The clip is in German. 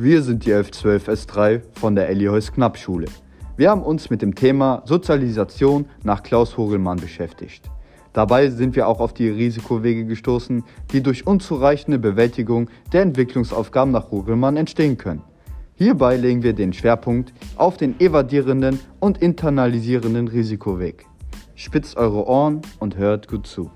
Wir sind die 1112 S3 von der Elihäus Knapp Schule. Wir haben uns mit dem Thema Sozialisation nach Klaus Hogelmann beschäftigt. Dabei sind wir auch auf die Risikowege gestoßen, die durch unzureichende Bewältigung der Entwicklungsaufgaben nach Hogelmann entstehen können. Hierbei legen wir den Schwerpunkt auf den evadierenden und internalisierenden Risikoweg. Spitzt eure Ohren und hört gut zu.